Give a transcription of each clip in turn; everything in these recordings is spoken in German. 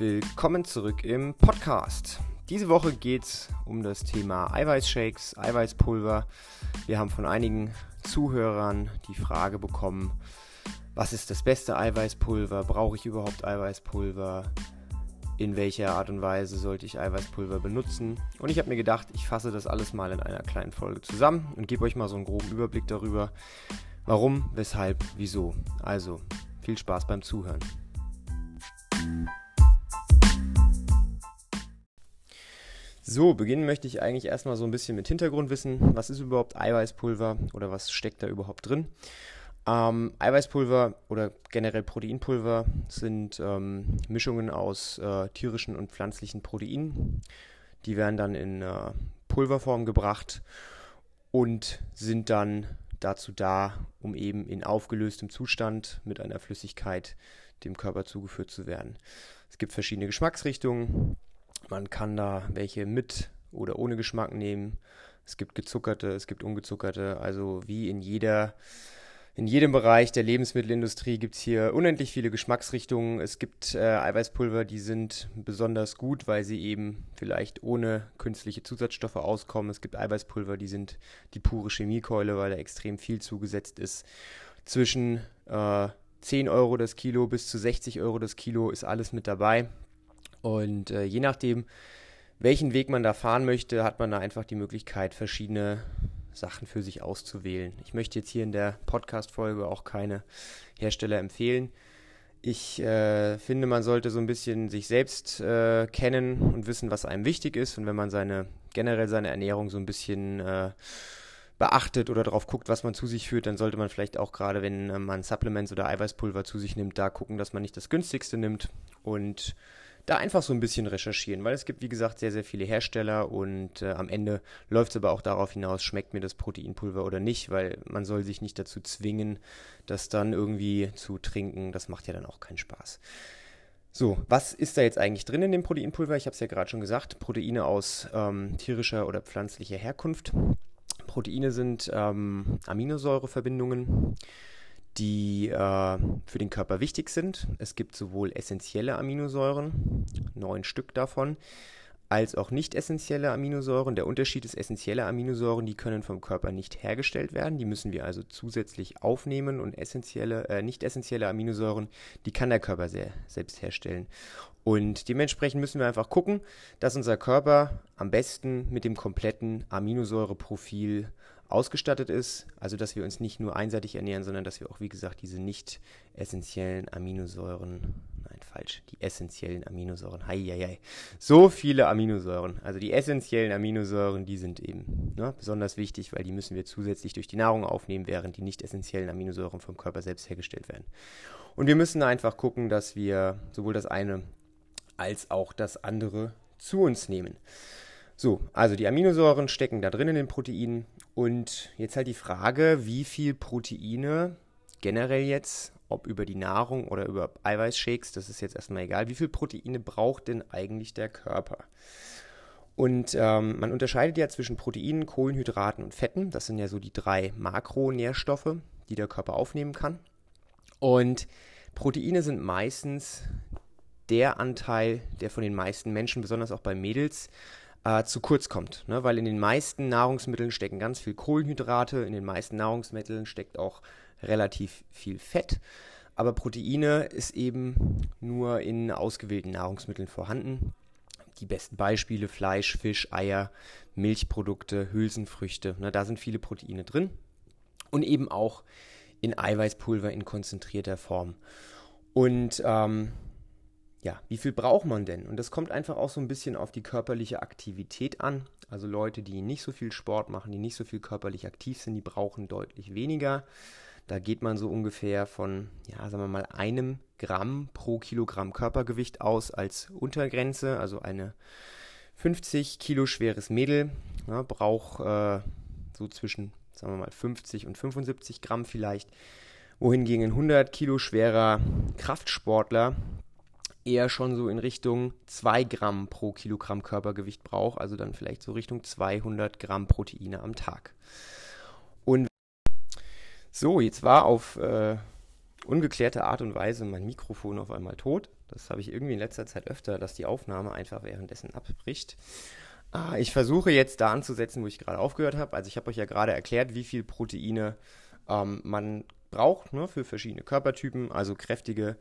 Willkommen zurück im Podcast. Diese Woche geht es um das Thema Eiweißshakes, Eiweißpulver. Wir haben von einigen Zuhörern die Frage bekommen, was ist das beste Eiweißpulver? Brauche ich überhaupt Eiweißpulver? In welcher Art und Weise sollte ich Eiweißpulver benutzen? Und ich habe mir gedacht, ich fasse das alles mal in einer kleinen Folge zusammen und gebe euch mal so einen groben Überblick darüber, warum, weshalb, wieso. Also, viel Spaß beim Zuhören. So, beginnen möchte ich eigentlich erstmal so ein bisschen mit Hintergrundwissen. Was ist überhaupt Eiweißpulver oder was steckt da überhaupt drin? Ähm, Eiweißpulver oder generell Proteinpulver sind ähm, Mischungen aus äh, tierischen und pflanzlichen Proteinen. Die werden dann in äh, Pulverform gebracht und sind dann dazu da, um eben in aufgelöstem Zustand mit einer Flüssigkeit dem Körper zugeführt zu werden. Es gibt verschiedene Geschmacksrichtungen. Man kann da welche mit oder ohne Geschmack nehmen. Es gibt gezuckerte, es gibt ungezuckerte. Also wie in jeder in jedem Bereich der Lebensmittelindustrie gibt es hier unendlich viele Geschmacksrichtungen. Es gibt äh, Eiweißpulver, die sind besonders gut, weil sie eben vielleicht ohne künstliche Zusatzstoffe auskommen. Es gibt Eiweißpulver, die sind die pure Chemiekeule, weil da extrem viel zugesetzt ist. Zwischen äh, 10 Euro das Kilo bis zu 60 Euro das Kilo ist alles mit dabei. Und äh, je nachdem, welchen Weg man da fahren möchte, hat man da einfach die Möglichkeit, verschiedene Sachen für sich auszuwählen. Ich möchte jetzt hier in der Podcast-Folge auch keine Hersteller empfehlen. Ich äh, finde, man sollte so ein bisschen sich selbst äh, kennen und wissen, was einem wichtig ist. Und wenn man seine generell seine Ernährung so ein bisschen äh, beachtet oder darauf guckt, was man zu sich führt, dann sollte man vielleicht auch gerade, wenn äh, man Supplements oder Eiweißpulver zu sich nimmt, da gucken, dass man nicht das günstigste nimmt und da einfach so ein bisschen recherchieren, weil es gibt, wie gesagt, sehr, sehr viele Hersteller und äh, am Ende läuft es aber auch darauf hinaus, schmeckt mir das Proteinpulver oder nicht, weil man soll sich nicht dazu zwingen, das dann irgendwie zu trinken. Das macht ja dann auch keinen Spaß. So, was ist da jetzt eigentlich drin in dem Proteinpulver? Ich habe es ja gerade schon gesagt, Proteine aus ähm, tierischer oder pflanzlicher Herkunft. Proteine sind ähm, Aminosäureverbindungen die äh, für den Körper wichtig sind. Es gibt sowohl essentielle Aminosäuren, neun Stück davon, als auch nicht essentielle Aminosäuren. Der Unterschied ist, essentielle Aminosäuren, die können vom Körper nicht hergestellt werden, die müssen wir also zusätzlich aufnehmen und essentielle, äh, nicht essentielle Aminosäuren, die kann der Körper sehr, selbst herstellen. Und dementsprechend müssen wir einfach gucken, dass unser Körper am besten mit dem kompletten Aminosäureprofil ausgestattet ist. Also, dass wir uns nicht nur einseitig ernähren, sondern dass wir auch, wie gesagt, diese nicht essentiellen Aminosäuren, nein, falsch, die essentiellen Aminosäuren, hei, hei, hei. so viele Aminosäuren. Also die essentiellen Aminosäuren, die sind eben ne, besonders wichtig, weil die müssen wir zusätzlich durch die Nahrung aufnehmen, während die nicht essentiellen Aminosäuren vom Körper selbst hergestellt werden. Und wir müssen einfach gucken, dass wir sowohl das eine als auch das andere zu uns nehmen. So, also die Aminosäuren stecken da drin in den Proteinen. Und jetzt halt die Frage, wie viel Proteine generell jetzt, ob über die Nahrung oder über Eiweißshakes, das ist jetzt erstmal egal, wie viel Proteine braucht denn eigentlich der Körper? Und ähm, man unterscheidet ja zwischen Proteinen, Kohlenhydraten und Fetten. Das sind ja so die drei Makronährstoffe, die der Körper aufnehmen kann. Und Proteine sind meistens der Anteil, der von den meisten Menschen, besonders auch bei Mädels, äh, zu kurz kommt. Ne? Weil in den meisten Nahrungsmitteln stecken ganz viel Kohlenhydrate, in den meisten Nahrungsmitteln steckt auch relativ viel Fett. Aber Proteine ist eben nur in ausgewählten Nahrungsmitteln vorhanden. Die besten Beispiele Fleisch, Fisch, Eier, Milchprodukte, Hülsenfrüchte. Ne? Da sind viele Proteine drin. Und eben auch in Eiweißpulver in konzentrierter Form. Und ähm, ja, wie viel braucht man denn? Und das kommt einfach auch so ein bisschen auf die körperliche Aktivität an. Also Leute, die nicht so viel Sport machen, die nicht so viel körperlich aktiv sind, die brauchen deutlich weniger. Da geht man so ungefähr von, ja, sagen wir mal, einem Gramm pro Kilogramm Körpergewicht aus als Untergrenze. Also eine 50 Kilo schweres Mädel ja, braucht äh, so zwischen, sagen wir mal, 50 und 75 Gramm vielleicht. Wohingegen ein 100 Kilo schwerer Kraftsportler eher schon so in Richtung 2 Gramm pro Kilogramm Körpergewicht braucht, also dann vielleicht so Richtung 200 Gramm Proteine am Tag. Und so, jetzt war auf äh, ungeklärte Art und Weise mein Mikrofon auf einmal tot. Das habe ich irgendwie in letzter Zeit öfter, dass die Aufnahme einfach währenddessen abbricht. Ah, ich versuche jetzt da anzusetzen, wo ich gerade aufgehört habe. Also ich habe euch ja gerade erklärt, wie viel Proteine ähm, man braucht ne, für verschiedene Körpertypen. Also kräftige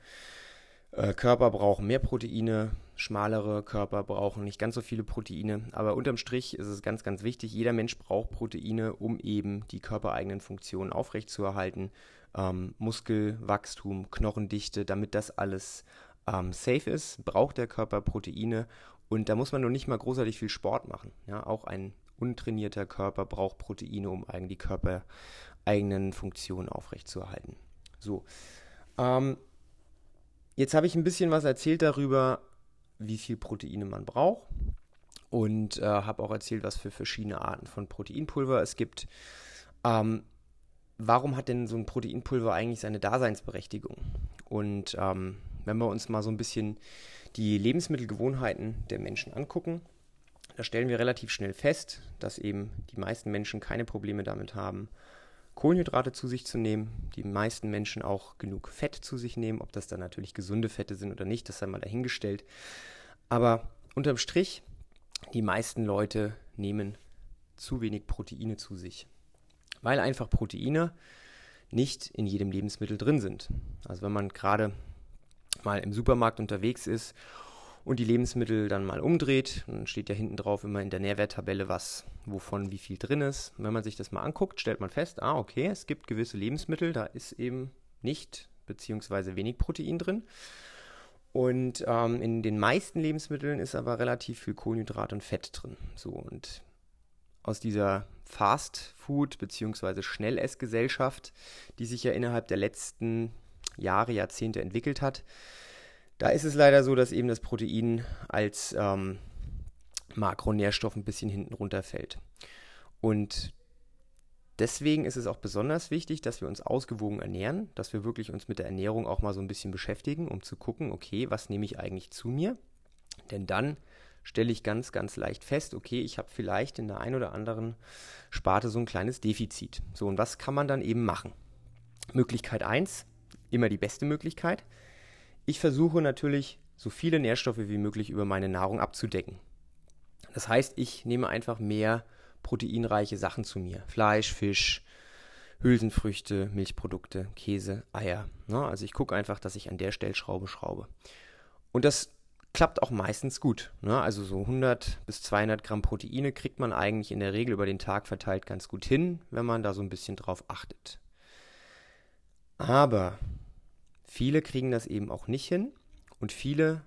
äh, Körper brauchen mehr Proteine, schmalere Körper brauchen nicht ganz so viele Proteine. Aber unterm Strich ist es ganz, ganz wichtig, jeder Mensch braucht Proteine, um eben die körpereigenen Funktionen aufrechtzuerhalten. Ähm, Muskelwachstum, Knochendichte, damit das alles ähm, safe ist, braucht der Körper Proteine. Und da muss man nur nicht mal großartig viel Sport machen. Ja, auch ein untrainierter Körper braucht Proteine, um die körpereigenen Funktionen aufrechtzuerhalten. So. Ähm, Jetzt habe ich ein bisschen was erzählt darüber, wie viel Proteine man braucht und äh, habe auch erzählt, was für verschiedene Arten von Proteinpulver es gibt. Ähm, warum hat denn so ein Proteinpulver eigentlich seine Daseinsberechtigung? Und ähm, wenn wir uns mal so ein bisschen die Lebensmittelgewohnheiten der Menschen angucken, da stellen wir relativ schnell fest, dass eben die meisten Menschen keine Probleme damit haben, Kohlenhydrate zu sich zu nehmen, die meisten Menschen auch genug Fett zu sich nehmen, ob das dann natürlich gesunde Fette sind oder nicht, das sei mal dahingestellt. Aber unterm Strich, die meisten Leute nehmen zu wenig Proteine zu sich, weil einfach Proteine nicht in jedem Lebensmittel drin sind. Also wenn man gerade mal im Supermarkt unterwegs ist und die Lebensmittel dann mal umdreht, dann steht ja hinten drauf immer in der Nährwerttabelle, was, wovon wie viel drin ist. Wenn man sich das mal anguckt, stellt man fest, ah, okay, es gibt gewisse Lebensmittel, da ist eben nicht beziehungsweise wenig Protein drin. Und ähm, in den meisten Lebensmitteln ist aber relativ viel Kohlenhydrat und Fett drin. So und aus dieser Fast Food bzw. Schnellessgesellschaft, die sich ja innerhalb der letzten Jahre, Jahrzehnte entwickelt hat, da ist es leider so, dass eben das Protein als ähm, Makronährstoff ein bisschen hinten runterfällt. Und deswegen ist es auch besonders wichtig, dass wir uns ausgewogen ernähren, dass wir wirklich uns mit der Ernährung auch mal so ein bisschen beschäftigen, um zu gucken, okay, was nehme ich eigentlich zu mir? Denn dann stelle ich ganz, ganz leicht fest, okay, ich habe vielleicht in der einen oder anderen Sparte so ein kleines Defizit. So, und was kann man dann eben machen? Möglichkeit 1, immer die beste Möglichkeit, ich versuche natürlich, so viele Nährstoffe wie möglich über meine Nahrung abzudecken. Das heißt, ich nehme einfach mehr proteinreiche Sachen zu mir. Fleisch, Fisch, Hülsenfrüchte, Milchprodukte, Käse, Eier. Ne? Also ich gucke einfach, dass ich an der Stellschraube schraube. Und das klappt auch meistens gut. Ne? Also so 100 bis 200 Gramm Proteine kriegt man eigentlich in der Regel über den Tag verteilt ganz gut hin, wenn man da so ein bisschen drauf achtet. Aber Viele kriegen das eben auch nicht hin und viele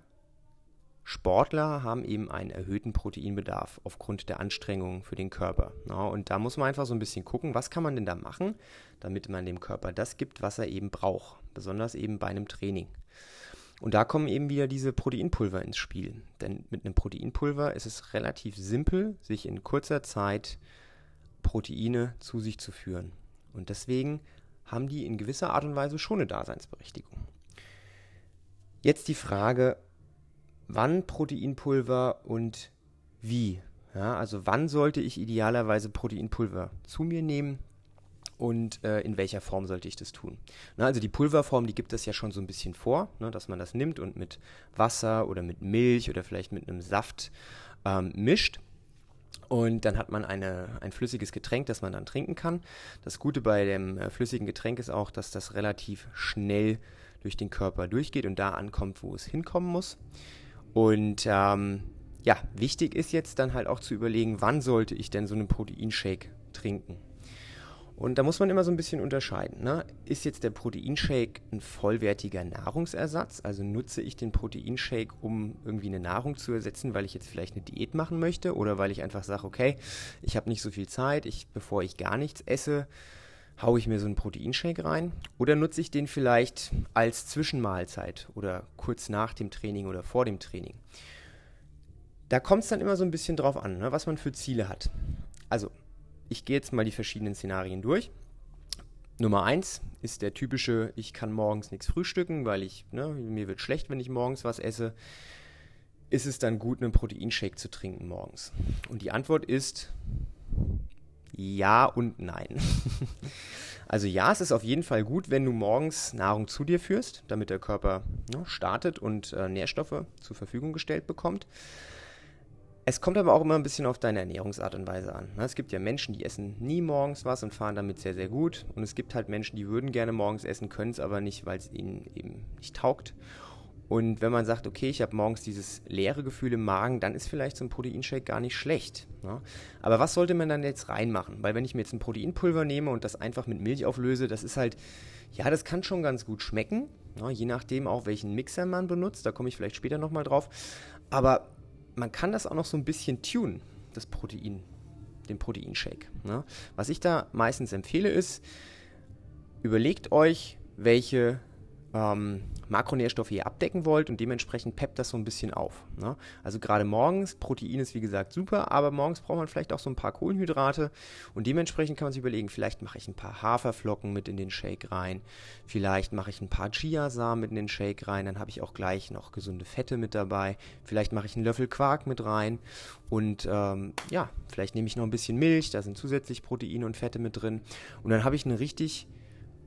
Sportler haben eben einen erhöhten Proteinbedarf aufgrund der Anstrengungen für den Körper. Ja, und da muss man einfach so ein bisschen gucken, was kann man denn da machen, damit man dem Körper das gibt, was er eben braucht, besonders eben bei einem Training. Und da kommen eben wieder diese Proteinpulver ins Spiel. Denn mit einem Proteinpulver ist es relativ simpel, sich in kurzer Zeit Proteine zu sich zu führen. Und deswegen haben die in gewisser Art und Weise schon eine Daseinsberechtigung. Jetzt die Frage, wann Proteinpulver und wie? Ja, also wann sollte ich idealerweise Proteinpulver zu mir nehmen und äh, in welcher Form sollte ich das tun? Na, also die Pulverform, die gibt es ja schon so ein bisschen vor, ne, dass man das nimmt und mit Wasser oder mit Milch oder vielleicht mit einem Saft ähm, mischt. Und dann hat man eine, ein flüssiges Getränk, das man dann trinken kann. Das Gute bei dem äh, flüssigen Getränk ist auch, dass das relativ schnell durch den Körper durchgeht und da ankommt, wo es hinkommen muss. Und ähm, ja, wichtig ist jetzt dann halt auch zu überlegen, wann sollte ich denn so einen Proteinshake trinken. Und da muss man immer so ein bisschen unterscheiden. Ne? Ist jetzt der Proteinshake ein vollwertiger Nahrungsersatz? Also nutze ich den Proteinshake, um irgendwie eine Nahrung zu ersetzen, weil ich jetzt vielleicht eine Diät machen möchte oder weil ich einfach sage, okay, ich habe nicht so viel Zeit, ich, bevor ich gar nichts esse, haue ich mir so einen Proteinshake rein? Oder nutze ich den vielleicht als Zwischenmahlzeit oder kurz nach dem Training oder vor dem Training? Da kommt es dann immer so ein bisschen drauf an, ne, was man für Ziele hat. Also ich gehe jetzt mal die verschiedenen Szenarien durch. Nummer eins ist der typische, ich kann morgens nichts frühstücken, weil ich, ne, mir wird schlecht, wenn ich morgens was esse. Ist es dann gut, einen Proteinshake zu trinken morgens? Und die Antwort ist Ja und nein. Also ja, es ist auf jeden Fall gut, wenn du morgens Nahrung zu dir führst, damit der Körper ne, startet und äh, Nährstoffe zur Verfügung gestellt bekommt. Es kommt aber auch immer ein bisschen auf deine Ernährungsart und Weise an. Ne? Es gibt ja Menschen, die essen nie morgens was und fahren damit sehr, sehr gut. Und es gibt halt Menschen, die würden gerne morgens essen, können es aber nicht, weil es ihnen eben nicht taugt. Und wenn man sagt, okay, ich habe morgens dieses leere Gefühl im Magen, dann ist vielleicht so ein Proteinshake gar nicht schlecht. Ne? Aber was sollte man dann jetzt reinmachen? Weil wenn ich mir jetzt ein Proteinpulver nehme und das einfach mit Milch auflöse, das ist halt, ja, das kann schon ganz gut schmecken. Ne? Je nachdem auch, welchen Mixer man benutzt. Da komme ich vielleicht später nochmal drauf. Aber man kann das auch noch so ein bisschen tunen, das Protein, den Proteinshake. Ne? Was ich da meistens empfehle ist, überlegt euch, welche ähm, Makronährstoffe ihr abdecken wollt und dementsprechend peppt das so ein bisschen auf. Ne? Also gerade morgens, Protein ist wie gesagt super, aber morgens braucht man vielleicht auch so ein paar Kohlenhydrate und dementsprechend kann man sich überlegen, vielleicht mache ich ein paar Haferflocken mit in den Shake rein, vielleicht mache ich ein paar Chiasamen mit in den Shake rein, dann habe ich auch gleich noch gesunde Fette mit dabei, vielleicht mache ich einen Löffel Quark mit rein und ähm, ja, vielleicht nehme ich noch ein bisschen Milch, da sind zusätzlich Proteine und Fette mit drin und dann habe ich eine richtig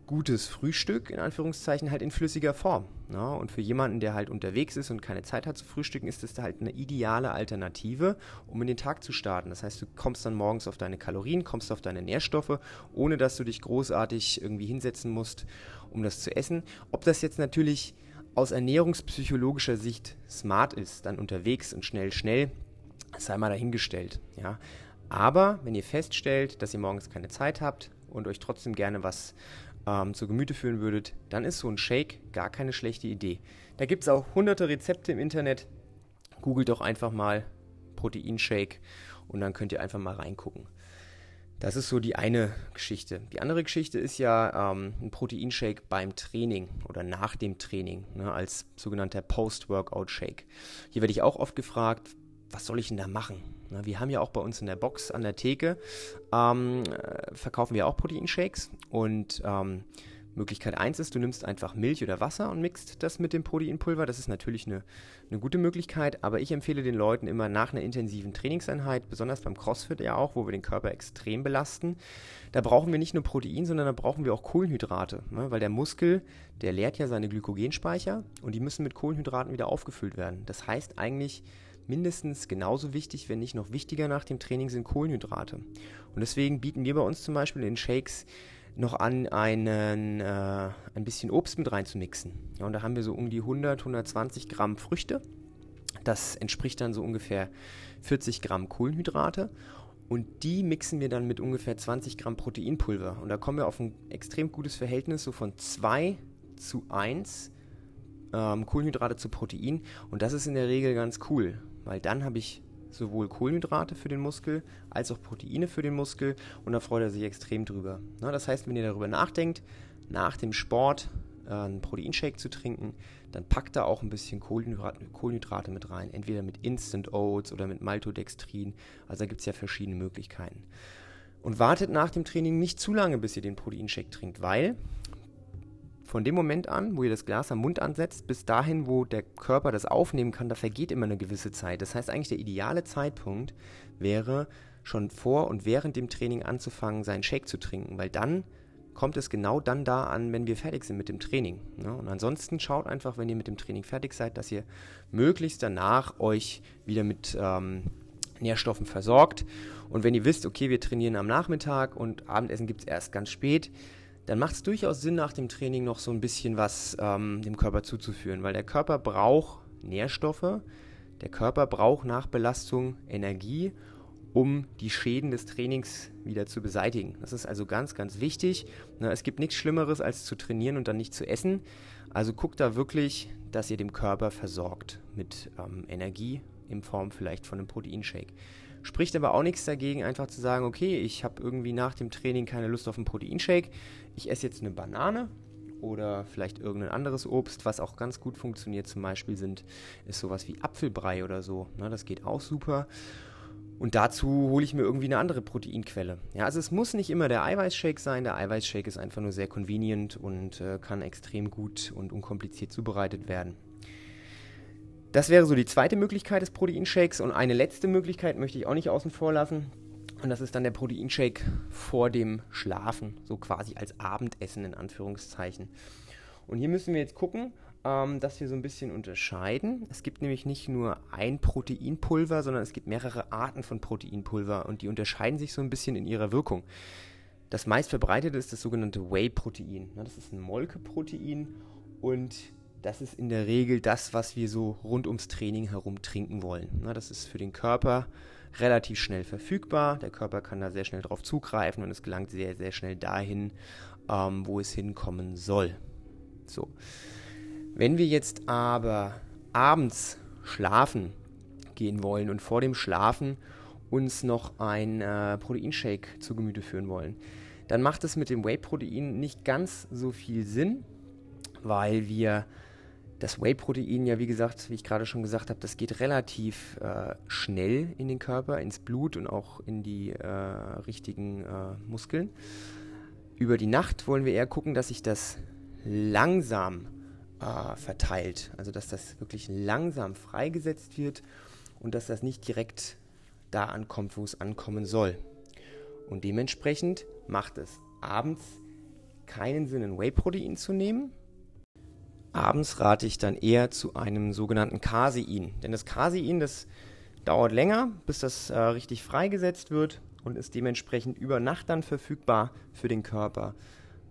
gutes Frühstück, in Anführungszeichen, halt in flüssiger Form. Ne? und für jemanden, der halt unterwegs ist und keine Zeit hat zu frühstücken, ist das halt eine ideale Alternative, um in den Tag zu starten. Das heißt, du kommst dann morgens auf deine Kalorien, kommst auf deine Nährstoffe, ohne dass du dich großartig irgendwie hinsetzen musst, um das zu essen. Ob das jetzt natürlich aus ernährungspsychologischer Sicht smart ist, dann unterwegs und schnell, schnell, sei mal dahingestellt. Ja. Aber wenn ihr feststellt, dass ihr morgens keine Zeit habt und euch trotzdem gerne was ähm, zu Gemüte führen würdet, dann ist so ein Shake gar keine schlechte Idee. Da gibt es auch hunderte Rezepte im Internet. Googelt doch einfach mal Proteinshake und dann könnt ihr einfach mal reingucken. Das ist so die eine Geschichte. Die andere Geschichte ist ja ähm, ein Proteinshake beim Training oder nach dem Training, ne, als sogenannter Post-Workout-Shake. Hier werde ich auch oft gefragt, was soll ich denn da machen? Na, wir haben ja auch bei uns in der Box an der Theke, ähm, äh, verkaufen wir auch Proteinshakes und ähm, Möglichkeit 1 ist, du nimmst einfach Milch oder Wasser und mixt das mit dem Proteinpulver. Das ist natürlich eine, eine gute Möglichkeit, aber ich empfehle den Leuten immer nach einer intensiven Trainingseinheit, besonders beim CrossFit ja auch, wo wir den Körper extrem belasten, da brauchen wir nicht nur Protein, sondern da brauchen wir auch Kohlenhydrate, ne? weil der Muskel, der leert ja seine Glykogenspeicher und die müssen mit Kohlenhydraten wieder aufgefüllt werden. Das heißt eigentlich, mindestens genauso wichtig, wenn nicht noch wichtiger nach dem Training sind Kohlenhydrate. Und deswegen bieten wir bei uns zum Beispiel in Shakes noch an, einen, äh, ein bisschen Obst mit reinzumixen. Ja, und da haben wir so um die 100, 120 Gramm Früchte. Das entspricht dann so ungefähr 40 Gramm Kohlenhydrate. Und die mixen wir dann mit ungefähr 20 Gramm Proteinpulver. Und da kommen wir auf ein extrem gutes Verhältnis, so von 2 zu 1 ähm, Kohlenhydrate zu Protein. Und das ist in der Regel ganz cool, weil dann habe ich sowohl Kohlenhydrate für den Muskel als auch Proteine für den Muskel und da freut er sich extrem drüber. Na, das heißt, wenn ihr darüber nachdenkt, nach dem Sport äh, einen Proteinshake zu trinken, dann packt da auch ein bisschen Kohlenhydrate, Kohlenhydrate mit rein, entweder mit Instant Oats oder mit Maltodextrin. Also da gibt es ja verschiedene Möglichkeiten. Und wartet nach dem Training nicht zu lange, bis ihr den Proteinshake trinkt, weil von dem Moment an, wo ihr das Glas am Mund ansetzt, bis dahin, wo der Körper das aufnehmen kann, da vergeht immer eine gewisse Zeit. Das heißt, eigentlich der ideale Zeitpunkt wäre, schon vor und während dem Training anzufangen, seinen Shake zu trinken, weil dann kommt es genau dann da an, wenn wir fertig sind mit dem Training. Ne? Und ansonsten schaut einfach, wenn ihr mit dem Training fertig seid, dass ihr möglichst danach euch wieder mit ähm, Nährstoffen versorgt. Und wenn ihr wisst, okay, wir trainieren am Nachmittag und Abendessen gibt es erst ganz spät, dann macht es durchaus Sinn, nach dem Training noch so ein bisschen was ähm, dem Körper zuzuführen, weil der Körper braucht Nährstoffe, der Körper braucht nach Belastung Energie, um die Schäden des Trainings wieder zu beseitigen. Das ist also ganz, ganz wichtig. Na, es gibt nichts Schlimmeres, als zu trainieren und dann nicht zu essen. Also guckt da wirklich, dass ihr dem Körper versorgt mit ähm, Energie in Form vielleicht von einem Proteinshake. Spricht aber auch nichts dagegen, einfach zu sagen, okay, ich habe irgendwie nach dem Training keine Lust auf einen Proteinshake. Ich esse jetzt eine Banane oder vielleicht irgendein anderes Obst, was auch ganz gut funktioniert. Zum Beispiel sind, ist sowas wie Apfelbrei oder so. Ne, das geht auch super. Und dazu hole ich mir irgendwie eine andere Proteinquelle. Ja, also es muss nicht immer der Eiweißshake sein. Der Eiweißshake ist einfach nur sehr convenient und äh, kann extrem gut und unkompliziert zubereitet werden. Das wäre so die zweite Möglichkeit des Proteinshakes. Und eine letzte Möglichkeit möchte ich auch nicht außen vor lassen. Und das ist dann der Proteinshake vor dem Schlafen, so quasi als Abendessen in Anführungszeichen. Und hier müssen wir jetzt gucken, ähm, dass wir so ein bisschen unterscheiden. Es gibt nämlich nicht nur ein Proteinpulver, sondern es gibt mehrere Arten von Proteinpulver und die unterscheiden sich so ein bisschen in ihrer Wirkung. Das meist verbreitete ist das sogenannte Whey-Protein. Das ist ein Molkeprotein und das ist in der Regel das, was wir so rund ums Training herum trinken wollen. Das ist für den Körper relativ schnell verfügbar. Der Körper kann da sehr schnell drauf zugreifen und es gelangt sehr, sehr schnell dahin, ähm, wo es hinkommen soll. So. Wenn wir jetzt aber abends schlafen gehen wollen und vor dem Schlafen uns noch ein äh, Proteinshake zu Gemüte führen wollen, dann macht es mit dem Whey-Protein nicht ganz so viel Sinn, weil wir das Whey-Protein ja, wie gesagt, wie ich gerade schon gesagt habe, das geht relativ äh, schnell in den Körper, ins Blut und auch in die äh, richtigen äh, Muskeln. Über die Nacht wollen wir eher gucken, dass sich das langsam äh, verteilt. Also dass das wirklich langsam freigesetzt wird und dass das nicht direkt da ankommt, wo es ankommen soll. Und dementsprechend macht es abends keinen Sinn, ein Whey-Protein zu nehmen. Abends rate ich dann eher zu einem sogenannten Casein. Denn das Casein, das dauert länger, bis das äh, richtig freigesetzt wird und ist dementsprechend über Nacht dann verfügbar für den Körper.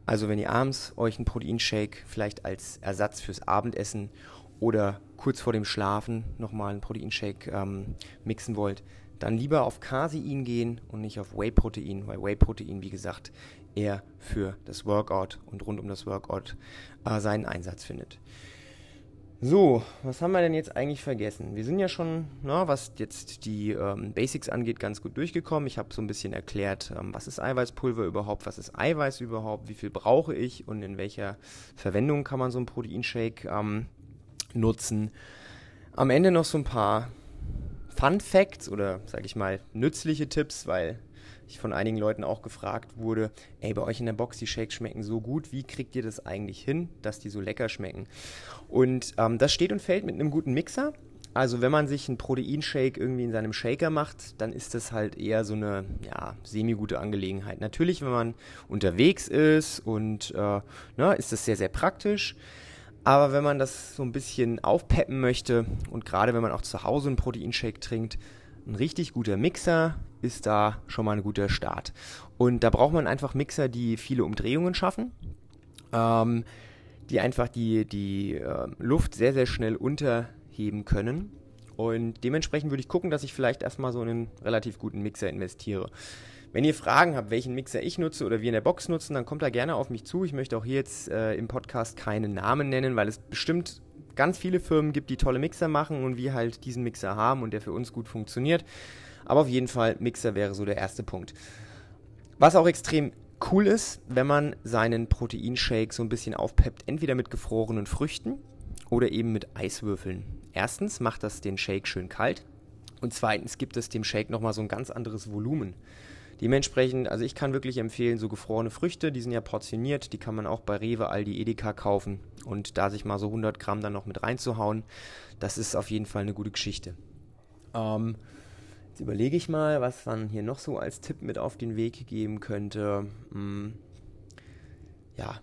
Also wenn ihr abends euch einen Proteinshake vielleicht als Ersatz fürs Abendessen oder kurz vor dem Schlafen nochmal einen Proteinshake ähm, mixen wollt, dann lieber auf Casein gehen und nicht auf Whey-Protein, weil Whey-Protein, wie gesagt, eher für das Workout und rund um das Workout äh, seinen Einsatz findet. So, was haben wir denn jetzt eigentlich vergessen? Wir sind ja schon, na, was jetzt die ähm, Basics angeht, ganz gut durchgekommen. Ich habe so ein bisschen erklärt, ähm, was ist Eiweißpulver überhaupt, was ist Eiweiß überhaupt, wie viel brauche ich und in welcher Verwendung kann man so einen Proteinshake ähm, nutzen. Am Ende noch so ein paar Fun Facts oder, sage ich mal, nützliche Tipps, weil ich von einigen Leuten auch gefragt wurde, ey, bei euch in der Box, die Shakes schmecken so gut, wie kriegt ihr das eigentlich hin, dass die so lecker schmecken? Und ähm, das steht und fällt mit einem guten Mixer. Also wenn man sich einen Proteinshake irgendwie in seinem Shaker macht, dann ist das halt eher so eine ja, semi-gute Angelegenheit. Natürlich, wenn man unterwegs ist und äh, na, ne, ist das sehr, sehr praktisch. Aber wenn man das so ein bisschen aufpeppen möchte und gerade wenn man auch zu Hause einen Proteinshake trinkt, ein richtig guter Mixer ist da schon mal ein guter Start. Und da braucht man einfach Mixer, die viele Umdrehungen schaffen, ähm, die einfach die, die äh, Luft sehr, sehr schnell unterheben können. Und dementsprechend würde ich gucken, dass ich vielleicht erstmal so einen relativ guten Mixer investiere. Wenn ihr Fragen habt, welchen Mixer ich nutze oder wir in der Box nutzen, dann kommt da gerne auf mich zu. Ich möchte auch hier jetzt äh, im Podcast keinen Namen nennen, weil es bestimmt ganz viele Firmen gibt, die tolle Mixer machen und wir halt diesen Mixer haben und der für uns gut funktioniert. Aber auf jeden Fall, Mixer wäre so der erste Punkt. Was auch extrem cool ist, wenn man seinen Proteinshake so ein bisschen aufpeppt, entweder mit gefrorenen Früchten oder eben mit Eiswürfeln. Erstens macht das den Shake schön kalt und zweitens gibt es dem Shake nochmal so ein ganz anderes Volumen. Dementsprechend, also ich kann wirklich empfehlen, so gefrorene Früchte, die sind ja portioniert, die kann man auch bei Rewe, Aldi, Edeka kaufen und da sich mal so 100 Gramm dann noch mit reinzuhauen, das ist auf jeden Fall eine gute Geschichte. Ähm, jetzt überlege ich mal, was man hier noch so als Tipp mit auf den Weg geben könnte. Hm, ja,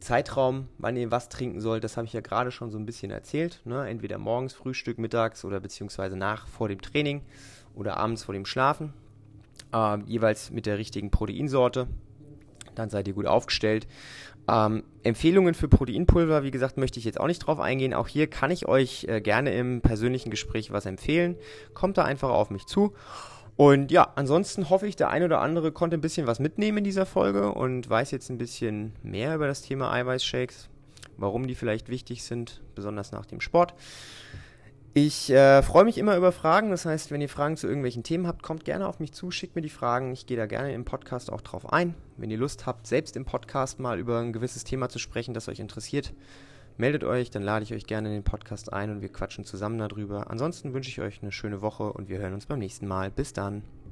Zeitraum, wann ihr was trinken sollt, das habe ich ja gerade schon so ein bisschen erzählt. Ne? Entweder morgens, Frühstück, mittags oder beziehungsweise nach vor dem Training oder abends vor dem Schlafen äh, jeweils mit der richtigen Proteinsorte. Dann seid ihr gut aufgestellt. Ähm, Empfehlungen für Proteinpulver, wie gesagt, möchte ich jetzt auch nicht drauf eingehen. Auch hier kann ich euch äh, gerne im persönlichen Gespräch was empfehlen. Kommt da einfach auf mich zu. Und ja, ansonsten hoffe ich, der ein oder andere konnte ein bisschen was mitnehmen in dieser Folge und weiß jetzt ein bisschen mehr über das Thema Eiweißshakes, warum die vielleicht wichtig sind, besonders nach dem Sport. Ich äh, freue mich immer über Fragen. Das heißt, wenn ihr Fragen zu irgendwelchen Themen habt, kommt gerne auf mich zu, schickt mir die Fragen. Ich gehe da gerne im Podcast auch drauf ein. Wenn ihr Lust habt, selbst im Podcast mal über ein gewisses Thema zu sprechen, das euch interessiert, meldet euch, dann lade ich euch gerne in den Podcast ein und wir quatschen zusammen darüber. Ansonsten wünsche ich euch eine schöne Woche und wir hören uns beim nächsten Mal. Bis dann.